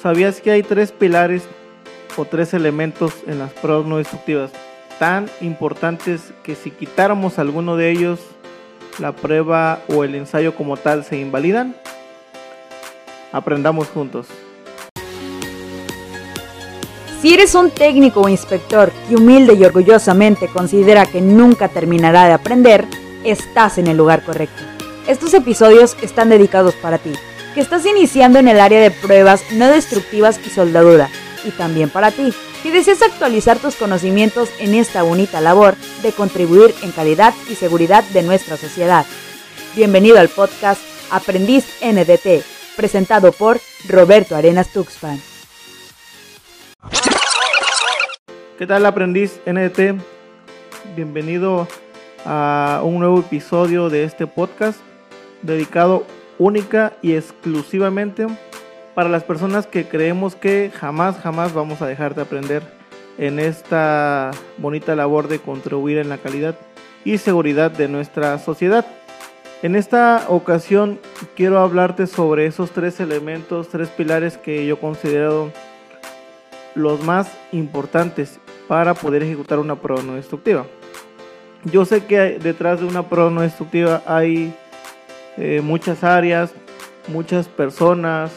¿sabías que hay tres pilares o tres elementos en las pruebas no destructivas tan importantes que si quitáramos alguno de ellos, la prueba o el ensayo como tal se invalidan? Aprendamos juntos. Si eres un técnico o inspector que humilde y orgullosamente considera que nunca terminará de aprender, estás en el lugar correcto. Estos episodios están dedicados para ti, que estás iniciando en el área de pruebas no destructivas y soldadura, y también para ti, que deseas actualizar tus conocimientos en esta bonita labor de contribuir en calidad y seguridad de nuestra sociedad. Bienvenido al podcast Aprendiz NDT, presentado por Roberto Arenas Tuxpan. ¿Qué tal aprendiz NDT? Bienvenido a un nuevo episodio de este podcast dedicado única y exclusivamente para las personas que creemos que jamás, jamás vamos a dejar de aprender en esta bonita labor de contribuir en la calidad y seguridad de nuestra sociedad. En esta ocasión quiero hablarte sobre esos tres elementos, tres pilares que yo considero los más importantes para poder ejecutar una prueba no destructiva. Yo sé que detrás de una prueba no destructiva hay eh, muchas áreas, muchas personas,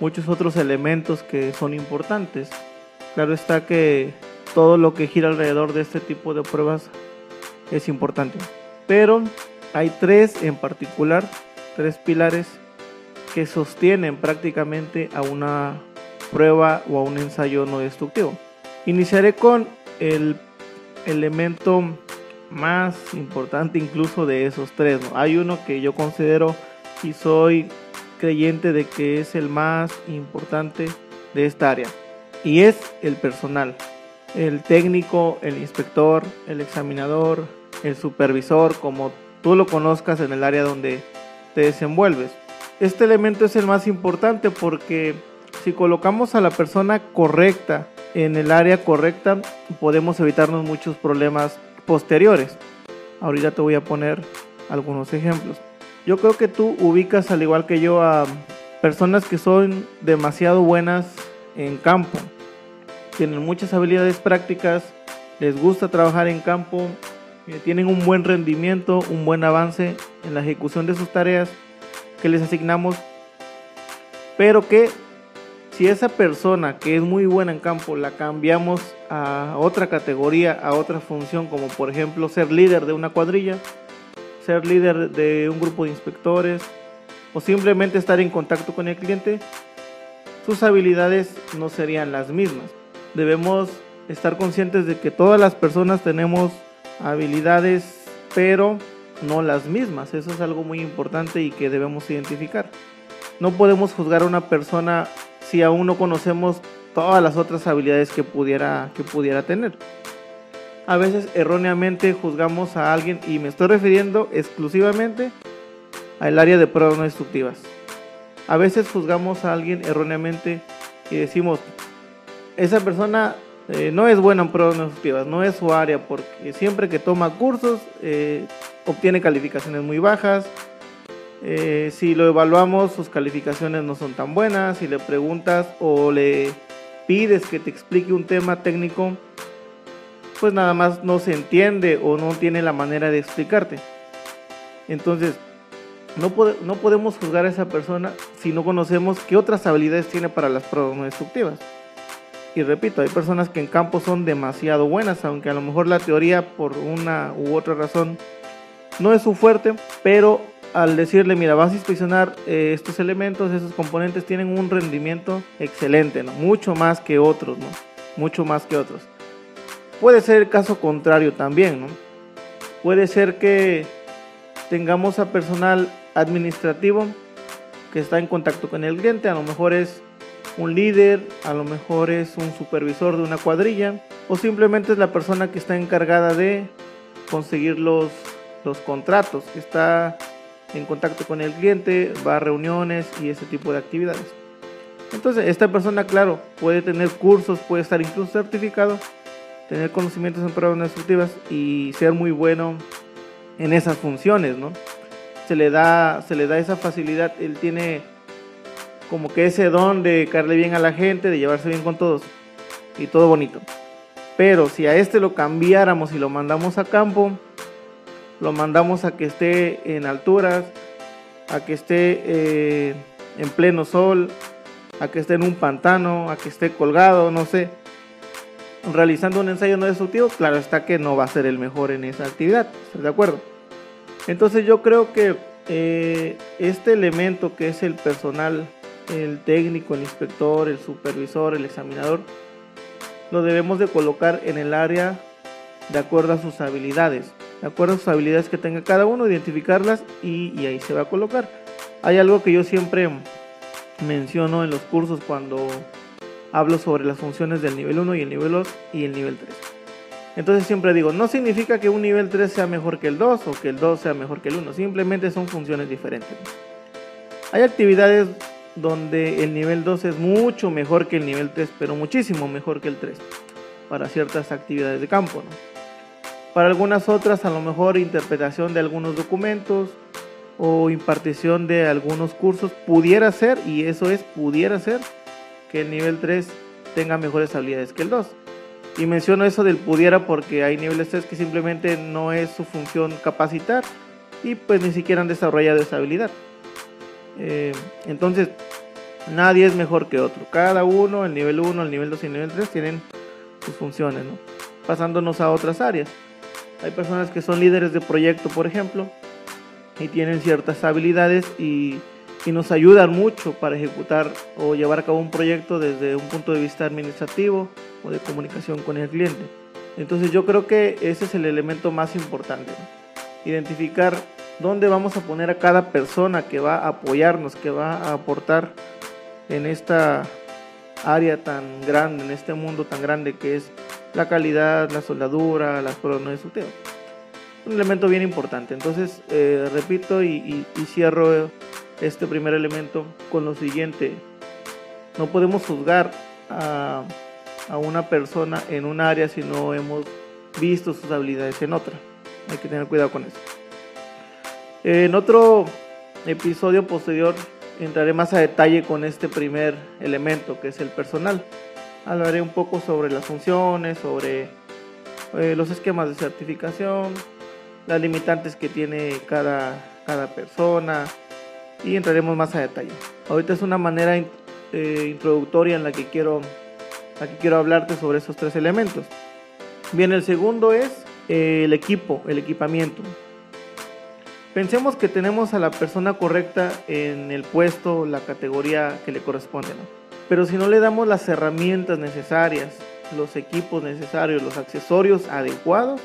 muchos otros elementos que son importantes. Claro está que todo lo que gira alrededor de este tipo de pruebas es importante. Pero hay tres en particular, tres pilares que sostienen prácticamente a una prueba o a un ensayo no destructivo. Iniciaré con el elemento más importante incluso de esos tres. Hay uno que yo considero y soy creyente de que es el más importante de esta área y es el personal. El técnico, el inspector, el examinador, el supervisor, como tú lo conozcas en el área donde te desenvuelves. Este elemento es el más importante porque si colocamos a la persona correcta en el área correcta, podemos evitarnos muchos problemas posteriores. Ahorita te voy a poner algunos ejemplos. Yo creo que tú ubicas al igual que yo a personas que son demasiado buenas en campo. Tienen muchas habilidades prácticas, les gusta trabajar en campo, eh, tienen un buen rendimiento, un buen avance en la ejecución de sus tareas que les asignamos, pero que si esa persona que es muy buena en campo la cambiamos a otra categoría, a otra función, como por ejemplo ser líder de una cuadrilla, ser líder de un grupo de inspectores o simplemente estar en contacto con el cliente, sus habilidades no serían las mismas. Debemos estar conscientes de que todas las personas tenemos habilidades, pero no las mismas. Eso es algo muy importante y que debemos identificar. No podemos juzgar a una persona si aún no conocemos todas las otras habilidades que pudiera, que pudiera tener. A veces erróneamente juzgamos a alguien y me estoy refiriendo exclusivamente al área de pruebas no destructivas. A veces juzgamos a alguien erróneamente y decimos, esa persona eh, no es buena en pruebas no destructivas, no es su área, porque siempre que toma cursos eh, obtiene calificaciones muy bajas, eh, si lo evaluamos, sus calificaciones no son tan buenas. Si le preguntas o le pides que te explique un tema técnico, pues nada más no se entiende o no tiene la manera de explicarte. Entonces, no, no podemos juzgar a esa persona si no conocemos qué otras habilidades tiene para las pruebas no destructivas. Y repito, hay personas que en campo son demasiado buenas, aunque a lo mejor la teoría por una u otra razón no es su fuerte, pero al decirle, mira, vas a inspeccionar eh, estos elementos, esos componentes tienen un rendimiento excelente, ¿no? Mucho más que otros, ¿no? Mucho más que otros. Puede ser el caso contrario también, ¿no? Puede ser que tengamos a personal administrativo que está en contacto con el cliente, a lo mejor es un líder, a lo mejor es un supervisor de una cuadrilla, o simplemente es la persona que está encargada de conseguir los, los contratos, que está en contacto con el cliente, va a reuniones y ese tipo de actividades. Entonces, esta persona, claro, puede tener cursos, puede estar incluso certificado, tener conocimientos en pruebas destructivas y ser muy bueno en esas funciones, ¿no? Se le da, se le da esa facilidad, él tiene como que ese don de caerle bien a la gente, de llevarse bien con todos y todo bonito. Pero si a este lo cambiáramos y lo mandamos a campo, lo mandamos a que esté en alturas, a que esté eh, en pleno sol, a que esté en un pantano, a que esté colgado, no sé, realizando un ensayo no destructivo, claro está que no va a ser el mejor en esa actividad, ¿estás de acuerdo? Entonces yo creo que eh, este elemento que es el personal, el técnico, el inspector, el supervisor, el examinador, lo debemos de colocar en el área de acuerdo a sus habilidades, de acuerdo a sus habilidades que tenga cada uno, identificarlas y, ahí se va a colocar. Hay algo que yo siempre menciono en los cursos cuando hablo sobre las funciones del nivel 1 y el nivel 2 y el nivel 3. Entonces siempre digo, no significa que un nivel 3 sea mejor que el 2 o que el 2 sea mejor que el 1, simplemente son funciones diferentes. Hay actividades donde el nivel 2 es mucho mejor que el nivel 3, pero muchísimo mejor que el 3 para ciertas actividades de campo. Para algunas otras, a lo mejor interpretación de algunos documentos o impartición de algunos cursos pudiera ser, y eso es, pudiera ser, que el nivel 3 tenga mejores habilidades que el 2. Y menciono eso del pudiera porque hay niveles 3 que simplemente no es su función capacitar y pues ni siquiera han desarrollado esa habilidad. Eh, entonces, nadie es mejor que otro. Cada uno, el nivel 1, el nivel 2 y el nivel 3 tienen sus funciones, ¿no? Pasándonos a otras áreas. Hay personas que son líderes de proyecto, por ejemplo, y tienen ciertas habilidades y, nos ayudan mucho para ejecutar o llevar a cabo un proyecto desde un punto de vista administrativo o de comunicación con el cliente. Entonces yo creo que ese es el elemento más importante. Identificar dónde vamos a poner a cada persona que va a apoyarnos, que va a aportar en esta área tan grande, en este mundo tan grande que es la calidad, la soldadura, las pruebas no destructivas. Un elemento bien importante. Entonces, eh, repito y, y cierro este primer elemento con lo siguiente. No podemos juzgar a, a una persona en un área si no hemos visto sus habilidades en otra. Hay que tener cuidado con eso. En otro episodio posterior entraré más a detalle con este primer elemento que es el personal. Hablaré un poco sobre las funciones, sobre eh, los esquemas de certificación, las limitantes que tiene cada, cada persona y entraremos más a detalle. Ahorita es una manera eh, introductoria en la que quiero, la que quiero hablarte sobre esos tres elementos. Bien, el segundo es eh, el equipo, el equipamiento. Pensemos que tenemos a la persona correcta en el puesto, la categoría que le corresponde, ¿no? Pero si no le damos las herramientas necesarias, los equipos necesarios, los accesorios adecuados,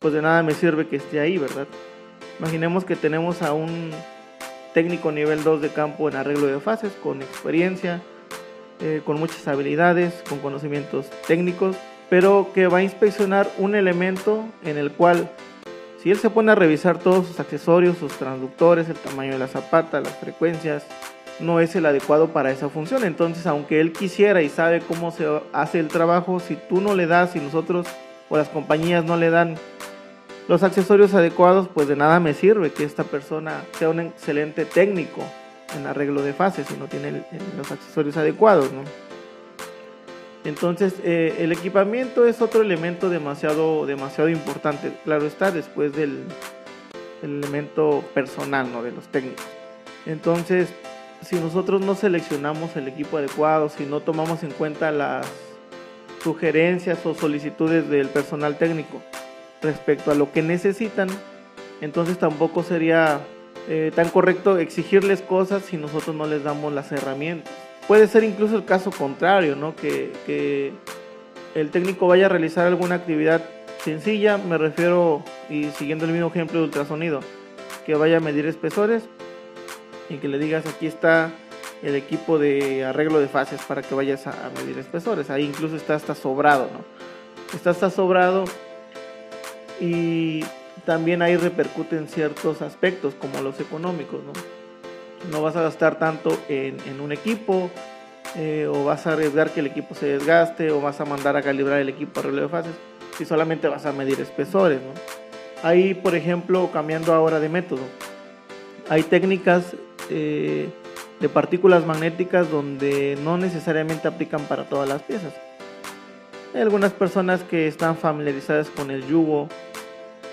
pues de nada me sirve que esté ahí, ¿verdad? Imaginemos que tenemos a un técnico nivel 2 de campo en arreglo de fases, con experiencia, eh, con muchas habilidades, con conocimientos técnicos, pero que va a inspeccionar un elemento en el cual si él se pone a revisar todos sus accesorios, sus transductores, el tamaño de la zapata, las frecuencias, no es el adecuado para esa función. Entonces, aunque él quisiera y sabe cómo se hace el trabajo, si tú no le das, si nosotros o las compañías no le dan los accesorios adecuados, pues de nada me sirve que esta persona sea un excelente técnico en arreglo de fases si no tiene los accesorios adecuados. Entonces, eh, el equipamiento es otro elemento demasiado, demasiado importante, claro está, después del, elemento personal, ¿no? De los técnicos. Entonces, si nosotros no seleccionamos el equipo adecuado, si no tomamos en cuenta las sugerencias o solicitudes del personal técnico respecto a lo que necesitan, entonces tampoco sería eh, tan correcto exigirles cosas si nosotros no les damos las herramientas. Puede ser incluso el caso contrario, ¿no? Que, el técnico vaya a realizar alguna actividad sencilla, me refiero, y siguiendo el mismo ejemplo de ultrasonido, que vaya a medir espesores y que le digas aquí está el equipo de arreglo de fases para que vayas a, medir espesores. Ahí incluso está hasta sobrado, ¿no? Está hasta sobrado y también ahí repercuten ciertos aspectos como los económicos, ¿no? no vas a gastar tanto en, un equipo, eh, o vas a arriesgar que el equipo se desgaste, o vas a mandar a calibrar el equipo a relevo de fases, si solamente vas a medir espesores. Ahí, por ejemplo, cambiando ahora de método, hay técnicas eh, de partículas magnéticas donde no necesariamente aplican para todas las piezas. Hay algunas personas que están familiarizadas con el yugo,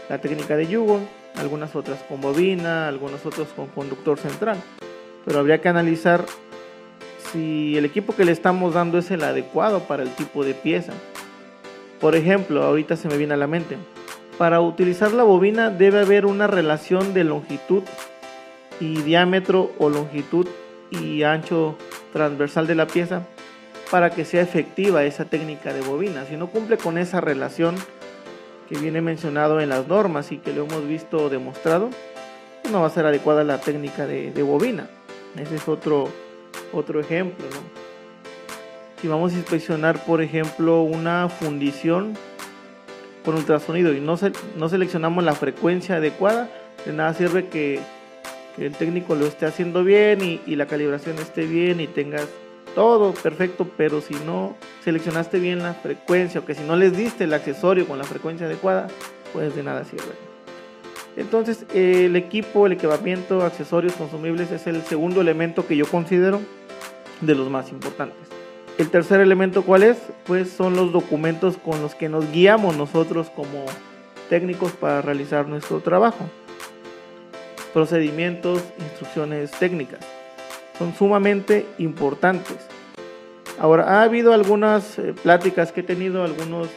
la técnica de yugo, algunas otras con bobina, algunos otros con conductor central. Pero habría que analizar si el equipo que le estamos dando es el adecuado para el tipo de pieza. Por ejemplo, ahorita se me viene a la mente, para utilizar la bobina debe haber una relación de longitud y diámetro o longitud y ancho transversal de la pieza para que sea efectiva esa técnica de bobina. Si no cumple con esa relación, que viene mencionado en las normas y que lo hemos visto demostrado, pues no va a ser adecuada la técnica de, bobina. Ese es otro, otro ejemplo. Si vamos a inspeccionar, por ejemplo, una fundición con ultrasonido y no, no seleccionamos la frecuencia adecuada, de nada sirve que, el técnico lo esté haciendo bien y, y la calibración esté bien y tengas todo perfecto, pero si no seleccionaste bien la frecuencia o que si no les diste el accesorio con la frecuencia adecuada, pues de nada sirve. Entonces el equipo, el equipamiento, accesorios consumibles es el segundo elemento que yo considero de los más importantes. El tercer elemento cuál es? Pues son los documentos con los que nos guiamos nosotros como técnicos para realizar nuestro trabajo. Procedimientos, instrucciones técnicas son sumamente importantes. Ahora, ha habido algunas eh, pláticas que he tenido, algunos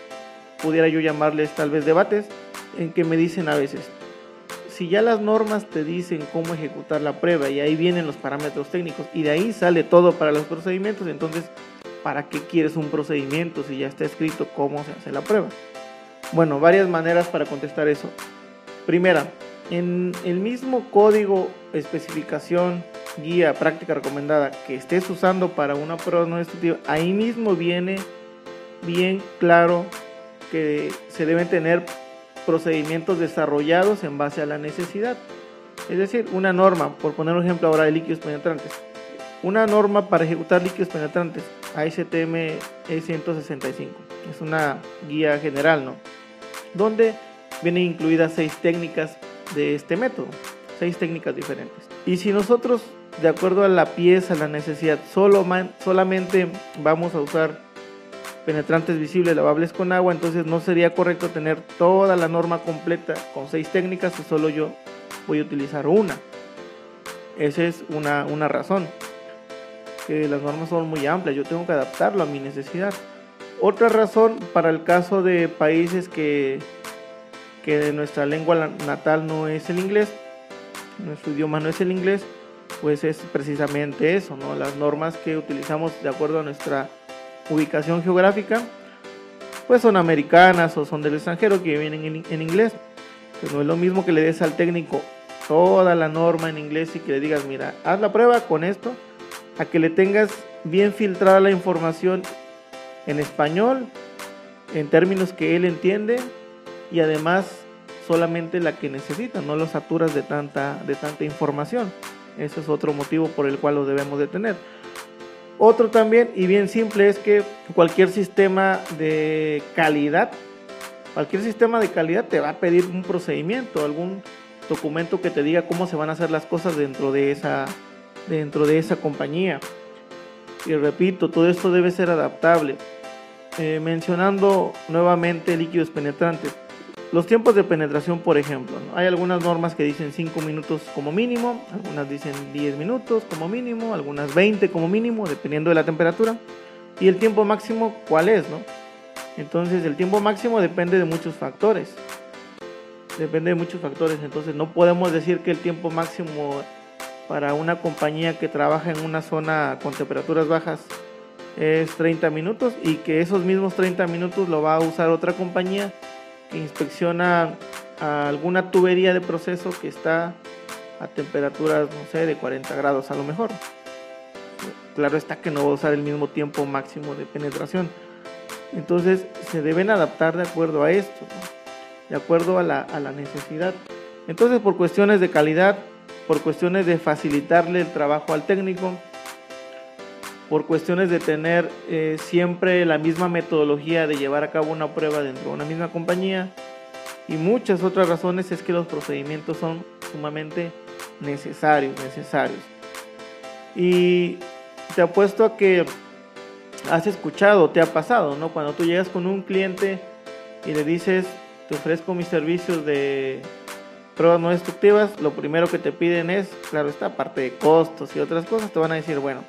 pudiera yo llamarles tal vez debates, en que me dicen a veces, si ya las normas te dicen cómo ejecutar la prueba y ahí vienen los parámetros técnicos y de ahí sale todo para los procedimientos, entonces, ¿para qué quieres un procedimiento si ya está escrito cómo se hace la prueba? Bueno, varias maneras para contestar eso. Primera, en el mismo código, especificación, guía, práctica recomendada que estés usando para una prueba no destructiva, ahí mismo viene bien claro que se deben tener procedimientos desarrollados en base a la necesidad. Es decir, una norma, por poner un ejemplo ahora de líquidos penetrantes, una norma para ejecutar líquidos penetrantes, ASTM E165, es una guía general, ¿no? Donde vienen incluidas seis técnicas de este método, seis técnicas diferentes. Y si nosotros de acuerdo a la pieza, la necesidad. Solo solamente vamos a usar penetrantes visibles lavables con agua, entonces no sería correcto tener toda la norma completa con seis técnicas y solo yo voy a utilizar una. Esa es una, una razón. Que las normas son muy amplias, yo tengo que adaptarlo a mi necesidad. Otra razón para el caso de países que, que nuestra lengua natal no es el inglés, nuestro idioma no es el inglés, pues es precisamente eso, ¿no? Las normas que utilizamos de acuerdo a nuestra ubicación geográfica, pues son americanas o son del extranjero que vienen en, inglés. Pues no es lo mismo que le des al técnico toda la norma en inglés y que le digas, mira, haz la prueba con esto, a que le tengas bien filtrada la información en español, en términos que él entiende y además solamente la que necesita, no lo saturas de tanta, de tanta información. Ese es otro motivo por el cual lo debemos de tener. Otro también, y bien simple, es que cualquier sistema de calidad, cualquier sistema de calidad te va a pedir un procedimiento, algún documento que te diga cómo se van a hacer las cosas dentro de esa, dentro de esa compañía. Y repito, todo esto debe ser adaptable. Eh, mencionando nuevamente líquidos penetrantes los tiempos de penetración, por ejemplo, hay algunas normas que dicen 5 minutos como mínimo, algunas dicen 10 minutos como mínimo, algunas 20 como mínimo, dependiendo de la temperatura. Y el tiempo máximo, ¿cuál es? No? Entonces, el tiempo máximo depende de muchos factores. Depende de muchos factores. Entonces, no podemos decir que el tiempo máximo para una compañía que trabaja en una zona con temperaturas bajas es 30 minutos y que esos mismos 30 minutos lo va a usar otra compañía inspecciona alguna tubería de proceso que está a temperaturas, no sé, de 40 grados a lo mejor. Claro está que no va a usar el mismo tiempo máximo de penetración. Entonces se deben adaptar de acuerdo a esto, de acuerdo a la, a la necesidad. Entonces por cuestiones de calidad, por cuestiones de facilitarle el trabajo al técnico, por cuestiones de tener eh, siempre la misma metodología de llevar a cabo una prueba dentro de una misma compañía y muchas otras razones es que los procedimientos son sumamente necesarios, necesarios. Y te apuesto a que has escuchado, te ha pasado, ¿no? Cuando tú llegas con un cliente y le dices, te ofrezco mis servicios de pruebas no destructivas, lo primero que te piden es, claro está, aparte de costos y otras cosas, te van a decir, bueno,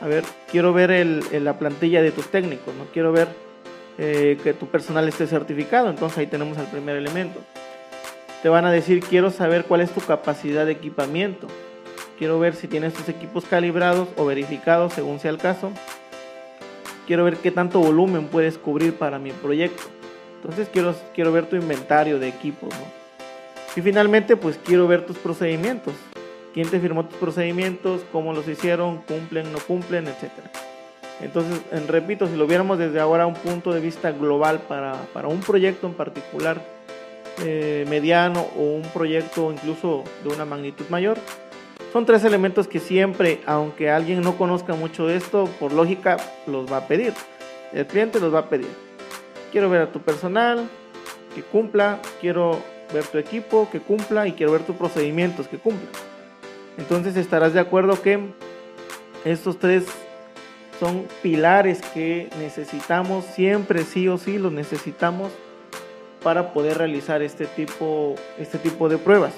a ver, quiero ver la plantilla de tus técnicos, no quiero ver eh, que tu personal esté certificado, entonces ahí tenemos el primer elemento. Te van a decir, quiero saber cuál es tu capacidad de equipamiento, quiero ver si tienes tus equipos calibrados o verificados según sea el caso, quiero ver qué tanto volumen puedes cubrir para mi proyecto. Entonces quiero, quiero ver tu inventario de equipos. Y finalmente, pues quiero ver tus procedimientos. ¿Quién te firmó tus procedimientos? ¿Cómo los hicieron? ¿Cumplen? ¿No cumplen? Etcétera. Entonces, en, repito, si lo viéramos desde ahora un punto de vista global para, para un proyecto en particular, eh, mediano o un proyecto incluso de una magnitud mayor, son tres elementos que siempre, aunque alguien no conozca mucho esto, por lógica los va a pedir. El cliente los va a pedir. Quiero ver a tu personal, que cumpla, quiero ver tu equipo, que cumpla y quiero ver tus procedimientos, que cumpla. Entonces estarás de acuerdo que estos tres son pilares que necesitamos siempre, sí o sí, los necesitamos para poder realizar este tipo, este tipo de pruebas.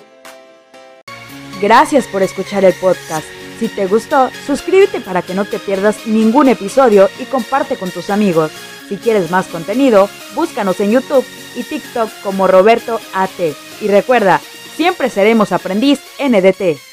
Gracias por escuchar el podcast. Si te gustó, suscríbete para que no te pierdas ningún episodio y comparte con tus amigos. Si quieres más contenido, búscanos en YouTube y TikTok como Roberto AT. Y recuerda, siempre seremos aprendiz NDT.